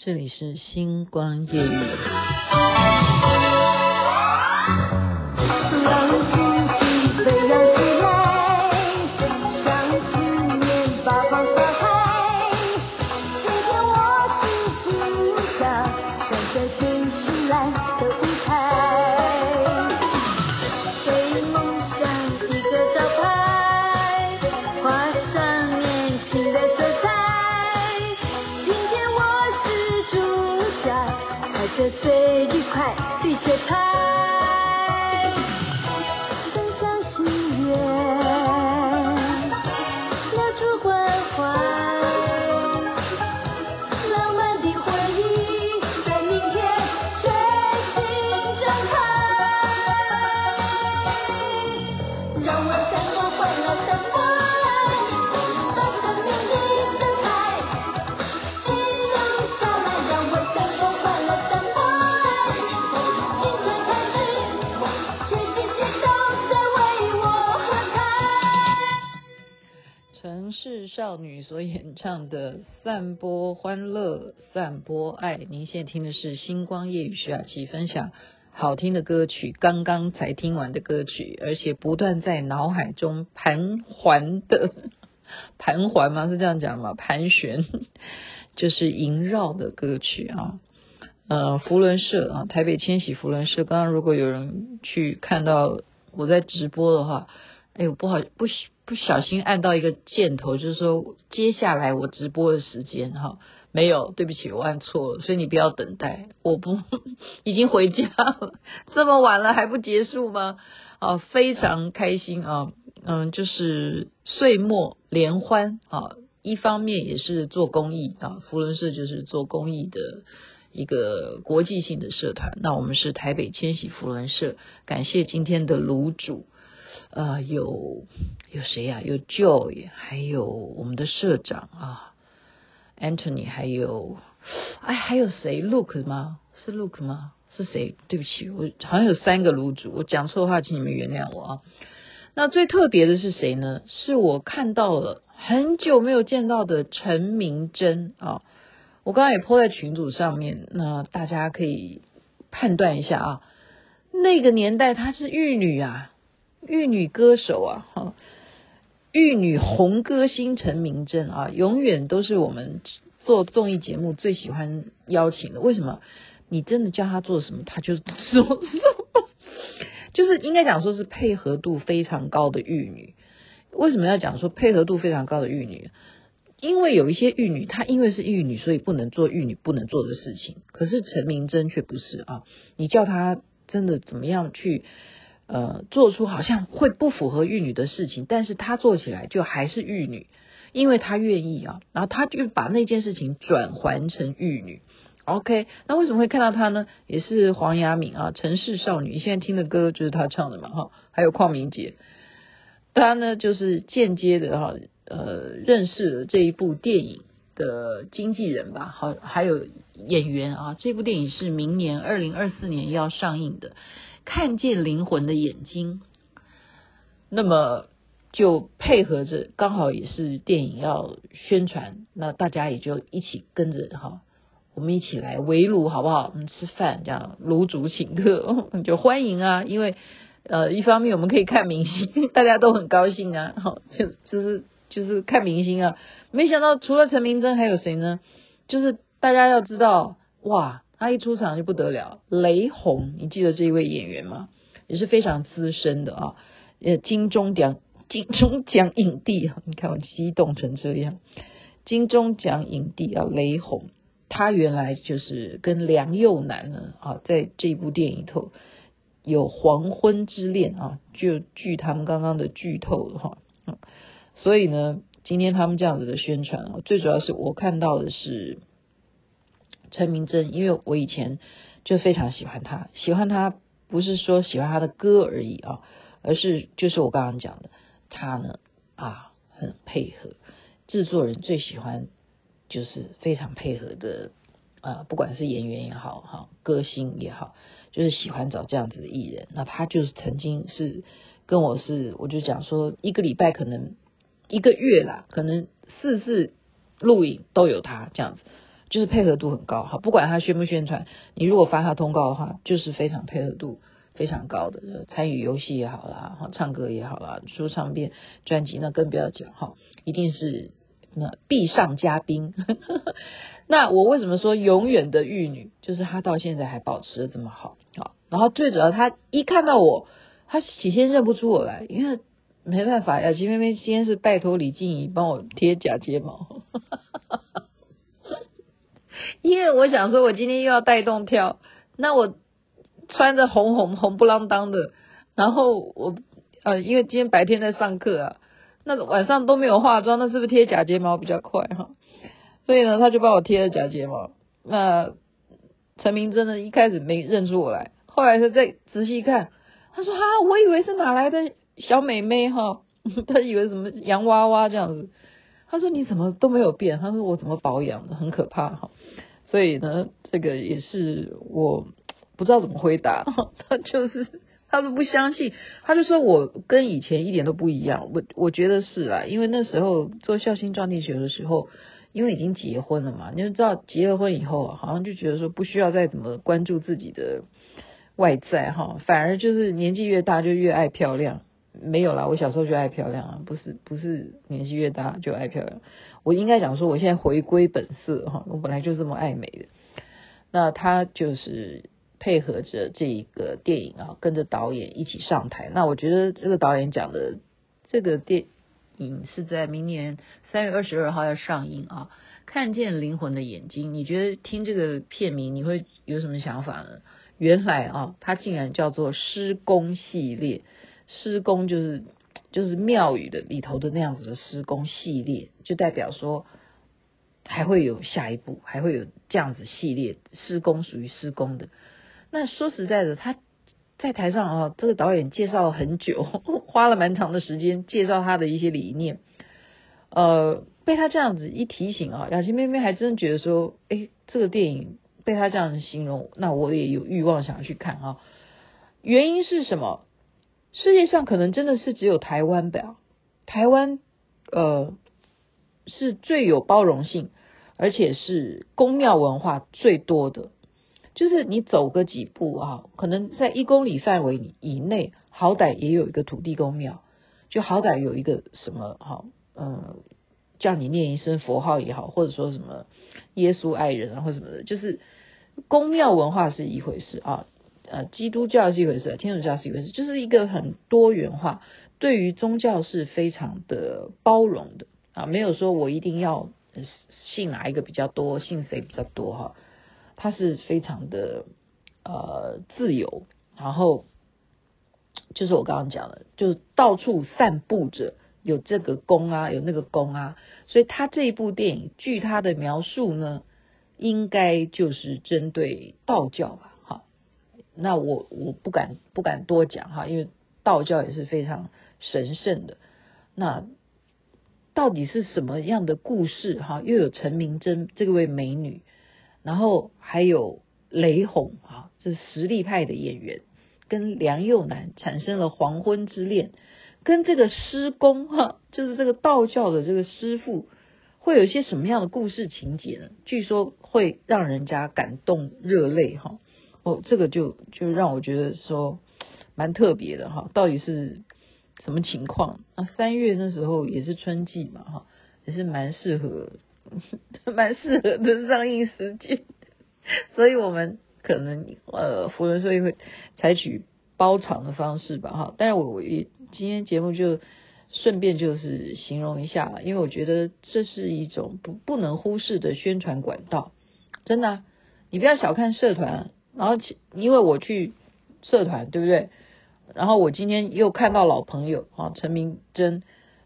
这里是星光夜着最愉快、最节拍。少女所演唱的《散播欢乐，散播爱》。您现在听的是星光夜雨徐雅琪分享好听的歌曲，刚刚才听完的歌曲，而且不断在脑海中盘桓的 盘桓吗？是这样讲吗？盘旋，就是萦绕的歌曲啊。呃，福伦社啊，台北千禧福伦社。刚刚如果有人去看到我在直播的话，哎呦，不好，不不小心按到一个箭头，就是说接下来我直播的时间哈，没有，对不起，我按错了，所以你不要等待，我不 已经回家了，这么晚了还不结束吗？啊，非常开心啊，嗯，就是岁末联欢啊，一方面也是做公益啊，福伦社就是做公益的一个国际性的社团，那我们是台北千禧福伦社，感谢今天的炉主。呃，有有谁呀、有 Joy，还有我们的社长啊，Anthony，还有哎，还有谁？Look 吗？是 Look 吗？是谁？对不起，我好像有三个炉主，我讲错的话，请你们原谅我啊。那最特别的是谁呢？是我看到了很久没有见到的陈明真啊。我刚刚也 po 在群组上面，那大家可以判断一下啊。那个年代她是玉女啊。玉女歌手啊，哈，玉女红歌星陈明真啊，永远都是我们做综艺节目最喜欢邀请的。为什么？你真的叫他做什么，他就做什么，就是应该讲说是配合度非常高的玉女。为什么要讲说配合度非常高的玉女？因为有一些玉女，她因为是玉女，所以不能做玉女不能做的事情。可是陈明真却不是啊，你叫她真的怎么样去？呃，做出好像会不符合玉女的事情，但是她做起来就还是玉女，因为她愿意啊，然后她就把那件事情转还成玉女。OK，那为什么会看到她呢？也是黄雅敏啊，城市少女，现在听的歌就是她唱的嘛，哈，还有邝明杰，她呢就是间接的哈，呃，认识了这一部电影的经纪人吧，好，还有演员啊，这部电影是明年二零二四年要上映的。看见灵魂的眼睛，那么就配合着，刚好也是电影要宣传，那大家也就一起跟着哈，我们一起来围炉好不好？我们吃饭这样，炉主请客 就欢迎啊，因为呃一方面我们可以看明星，大家都很高兴啊，好就就是就是看明星啊，没想到除了陈明真还有谁呢？就是大家要知道哇。他一出场就不得了，雷洪，你记得这一位演员吗？也是非常资深的啊，呃，金钟奖金钟奖影帝啊，你看我激动成这样，金钟奖影帝啊，雷洪，他原来就是跟梁又南呢啊，在这部电影头有黄昏之恋啊，就据他们刚刚的剧透的话，嗯，所以呢，今天他们这样子的宣传啊，最主要是我看到的是。陈明真，因为我以前就非常喜欢他，喜欢他不是说喜欢他的歌而已啊，而是就是我刚刚讲的，他呢啊很配合，制作人最喜欢就是非常配合的啊，不管是演员也好哈，歌星也好，就是喜欢找这样子的艺人。那他就是曾经是跟我是，我就讲说一个礼拜可能一个月啦，可能四次录影都有他这样子。就是配合度很高哈。不管他宣不宣传，你如果发他通告的话，就是非常配合度非常高的。参与游戏也好啦，哈，唱歌也好啦，出唱片专辑那更不要讲哈，一定是那必上嘉宾。那我为什么说永远的玉女？就是她到现在还保持的这么好啊。然后最主要，她一看到我，她起先认不出我来，因为。没办法，雅琪妹妹今天是拜托李静怡帮我贴假睫毛，因为我想说，我今天又要带动跳，那我穿着红红红不啷当的，然后我呃，因为今天白天在上课啊，那晚上都没有化妆，那是不是贴假睫毛比较快哈？所以呢，他就帮我贴了假睫毛。那陈明真的一开始没认出我来，后来他再仔细看，他说哈，我以为是哪来的。小美眉哈，他以为什么洋娃娃这样子。他说你怎么都没有变？他说我怎么保养的？很可怕哈。所以呢，这个也是我不知道怎么回答。他就是他都不相信，他就说我跟以前一点都不一样。我我觉得是啦，因为那时候做孝心撞地球的时候，因为已经结婚了嘛，你就知道结了婚以后，好像就觉得说不需要再怎么关注自己的外在哈，反而就是年纪越大就越爱漂亮。没有啦，我小时候就爱漂亮啊，不是不是年纪越大就爱漂亮。我应该讲说，我现在回归本色哈，我本来就这么爱美的。那他就是配合着这个电影啊，跟着导演一起上台。那我觉得这个导演讲的这个电影是在明年三月二十二号要上映啊。看见灵魂的眼睛，你觉得听这个片名你会有什么想法呢？原来啊，它竟然叫做施工系列。施工就是就是庙宇的里头的那样子的施工系列，就代表说还会有下一步，还会有这样子系列施工属于施工的。那说实在的，他在台上啊，这个导演介绍了很久，花了蛮长的时间介绍他的一些理念。呃，被他这样子一提醒啊，雅琪妹妹还真觉得说，哎，这个电影被他这样子形容，那我也有欲望想要去看啊。原因是什么？世界上可能真的是只有台湾吧，台湾呃是最有包容性，而且是宫庙文化最多的。就是你走个几步啊，可能在一公里范围以内，好歹也有一个土地公庙，就好歹有一个什么哈，嗯，叫你念一声佛号也好，或者说什么耶稣爱人啊或什么的，就是宫庙文化是一回事啊。呃，基督教是一回事，天主教是一回事，就是一个很多元化，对于宗教是非常的包容的啊，没有说我一定要信哪一个比较多，信谁比较多哈，它是非常的呃自由，然后就是我刚刚讲的，就是到处散布着有这个宫啊，有那个宫啊，所以他这一部电影，据他的描述呢，应该就是针对道教吧。那我我不敢不敢多讲哈，因为道教也是非常神圣的。那到底是什么样的故事哈？又有陈明真这位美女，然后还有雷洪啊，这是实力派的演员，跟梁又南产生了黄昏之恋，跟这个师公哈，就是这个道教的这个师傅，会有一些什么样的故事情节呢？据说会让人家感动热泪哈。哦，这个就就让我觉得说蛮特别的哈，到底是什么情况？啊，三月那时候也是春季嘛哈，也是蛮适合 蛮适合的上映时间，所以我们可能呃，福伦社会采取包场的方式吧哈。但是我我也今天节目就顺便就是形容一下，因为我觉得这是一种不不能忽视的宣传管道，真的，你不要小看社团。然后，因为我去社团，对不对？然后我今天又看到老朋友啊，陈明真，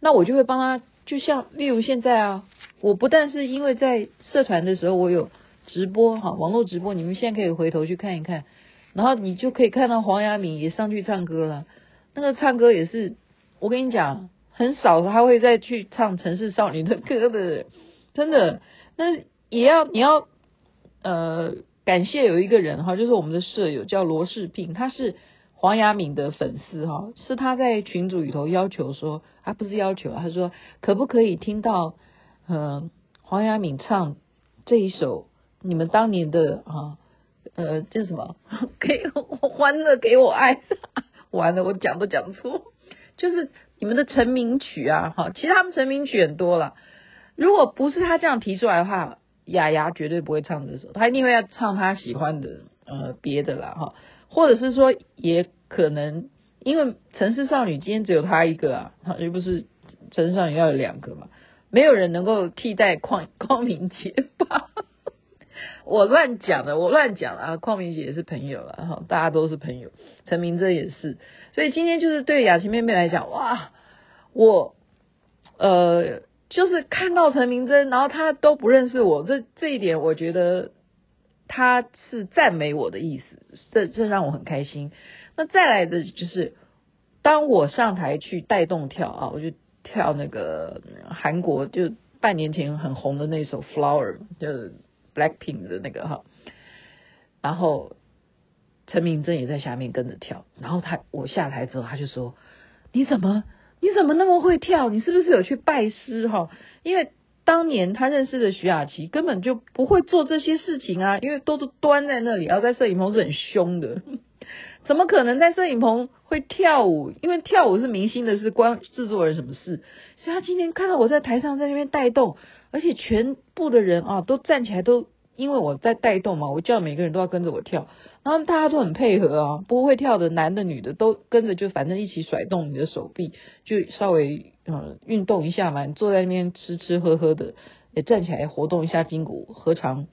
那我就会帮他。就像例如现在啊，我不但是因为在社团的时候我有直播哈，网络直播，你们现在可以回头去看一看，然后你就可以看到黄雅敏也上去唱歌了。那个唱歌也是，我跟你讲，很少他会再去唱城市少女的歌的，真的。那也要你要呃。感谢有一个人哈，就是我们的舍友叫罗世聘，他是黄雅敏的粉丝哈，是他在群组里头要求说，他不是要求，他说可不可以听到嗯黄雅敏唱这一首你们当年的啊，呃，叫什么？给我欢乐，给我爱。完了，我讲都讲错，就是你们的成名曲啊，哈，其实他们成名曲很多了。如果不是他这样提出来的话，雅雅绝对不会唱这首，他一定会要唱他喜欢的，呃，别的啦，哈，或者是说，也可能因为城市少女今天只有他一个啊，又不是城市少女要有两个嘛，没有人能够替代邝邝 明杰吧？我乱讲的，我乱讲啊！邝明杰也是朋友了哈，大家都是朋友，陈明真也是，所以今天就是对雅琪妹妹来讲，哇，我呃就是看到陈明真，然后他都不认识我，这这一点我觉得他是赞美我的意思，这这让我很开心。那再来的就是，当我上台去带动跳啊，我就跳那个韩国就半年前很红的那首《Flower》，就是。Blackpink 的那个哈，然后陈明真也在下面跟着跳，然后他我下台之后，他就说：“你怎么你怎么那么会跳？你是不是有去拜师哈？因为当年他认识的徐雅琪根本就不会做这些事情啊，因为都是端在那里，然后在摄影棚是很凶的，怎么可能在摄影棚会跳舞？因为跳舞是明星的事，关制作人什么事？所以他今天看到我在台上在那边带动。”而且全部的人啊，都站起来，都因为我在带动嘛，我叫每个人都要跟着我跳，然后大家都很配合啊，不会跳的男的女的都跟着，就反正一起甩动你的手臂，就稍微呃运动一下嘛。你坐在那边吃吃喝喝的，也站起来活动一下筋骨，何尝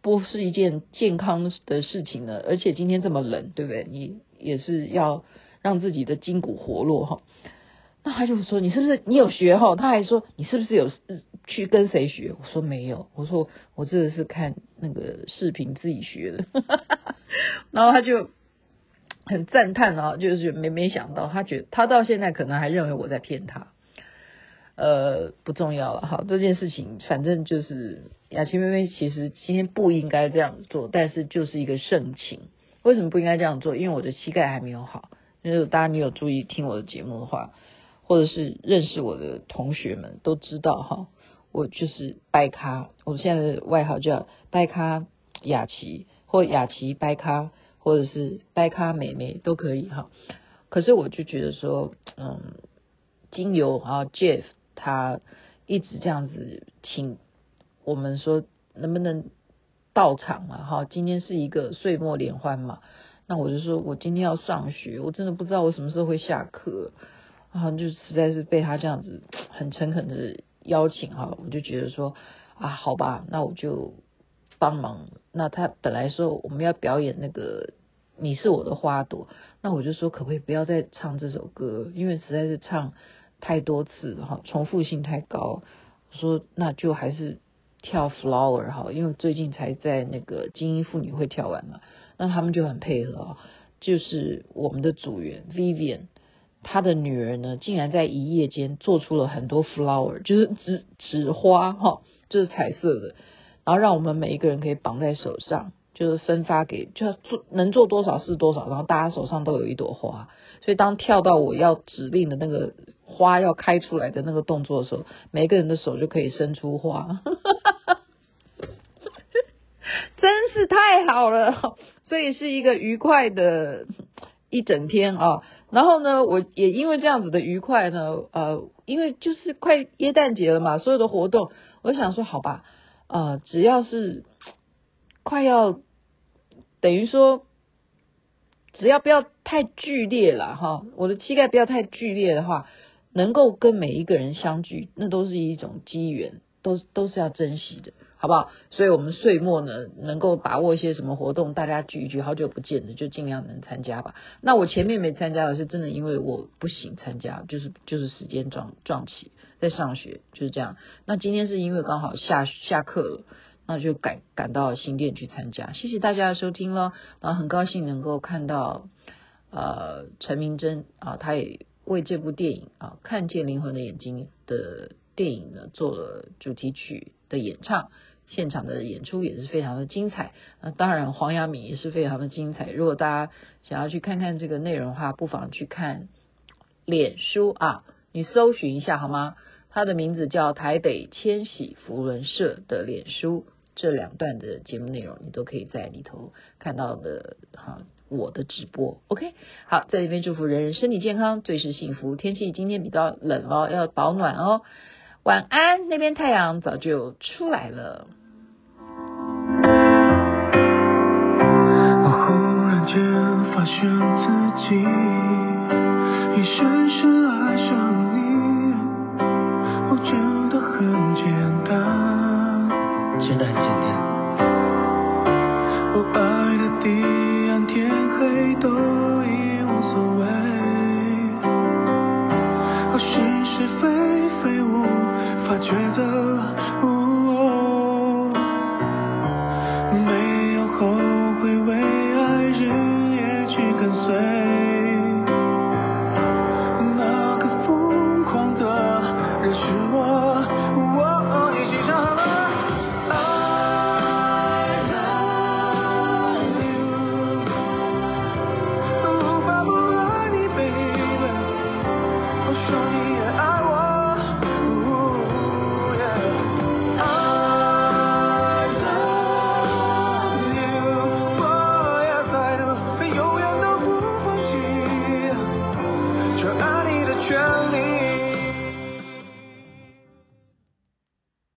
不是一件健康的事情呢？而且今天这么冷，对不对？你也是要让自己的筋骨活络哈。那他就说：“你是不是你有学哈？”他还说：“你是不是有去跟谁学？”我说：“没有。”我说：“我这个是看那个视频自己学的。”然后他就很赞叹啊，就是没没想到，他觉得他到现在可能还认为我在骗他。呃，不重要了哈，这件事情反正就是雅琪妹妹其实今天不应该这样做，但是就是一个盛情。为什么不应该这样做？因为我的膝盖还没有好。就是大家你有注意听我的节目的话。或者是认识我的同学们都知道哈，我就是掰咖，我现在的外号叫掰咖雅琪，或雅琪掰咖，或者是掰咖妹妹都可以哈。可是我就觉得说，嗯，经由啊 Jeff 他一直这样子请我们说能不能到场嘛哈，今天是一个岁末联欢嘛，那我就说我今天要上学，我真的不知道我什么时候会下课。然后，就实在是被他这样子很诚恳的邀请哈，我就觉得说啊，好吧，那我就帮忙。那他本来说我们要表演那个你是我的花朵，那我就说可不可以不要再唱这首歌，因为实在是唱太多次哈，重复性太高。我说那就还是跳 Flower 哈，因为最近才在那个精英妇女会跳完嘛，那他们就很配合，就是我们的组员 Vivian。他的女儿呢，竟然在一夜间做出了很多 flower，就是纸纸花哈，就是彩色的，然后让我们每一个人可以绑在手上，就是分发给，就做能做多少是多少，然后大家手上都有一朵花，所以当跳到我要指令的那个花要开出来的那个动作的时候，每个人的手就可以伸出花，真是太好了，所以是一个愉快的一整天啊。然后呢，我也因为这样子的愉快呢，呃，因为就是快耶诞节了嘛，所有的活动，我想说，好吧，呃，只要是快要等于说，只要不要太剧烈了哈，我的膝盖不要太剧烈的话，能够跟每一个人相聚，那都是一种机缘，都都是要珍惜的。好不好？所以，我们岁末呢，能够把握一些什么活动，大家聚一聚，好久不见的，就尽量能参加吧。那我前面没参加的是真的，因为我不行参加，就是就是时间撞撞起，在上学，就是这样。那今天是因为刚好下下课了，那就赶赶到新店去参加。谢谢大家的收听了，然后很高兴能够看到呃陈明真啊，他也为这部电影啊《看见灵魂的眼睛》的电影呢做了主题曲的演唱。现场的演出也是非常的精彩，那当然黄雅敏也是非常的精彩。如果大家想要去看看这个内容的话，不妨去看脸书啊，你搜寻一下好吗？它的名字叫台北千禧福轮社的脸书这两段的节目内容，你都可以在里头看到的哈。我的直播，OK，好，在这边祝福人人身体健康，最是幸福。天气今天比较冷哦，要保暖哦。晚安，那边太阳早就出来了。忽然间发现自己已深深爱上你，我，真的很简单，真的很简单。我爱的地暗天黑都已无所谓，哦，是是非非无法抉择。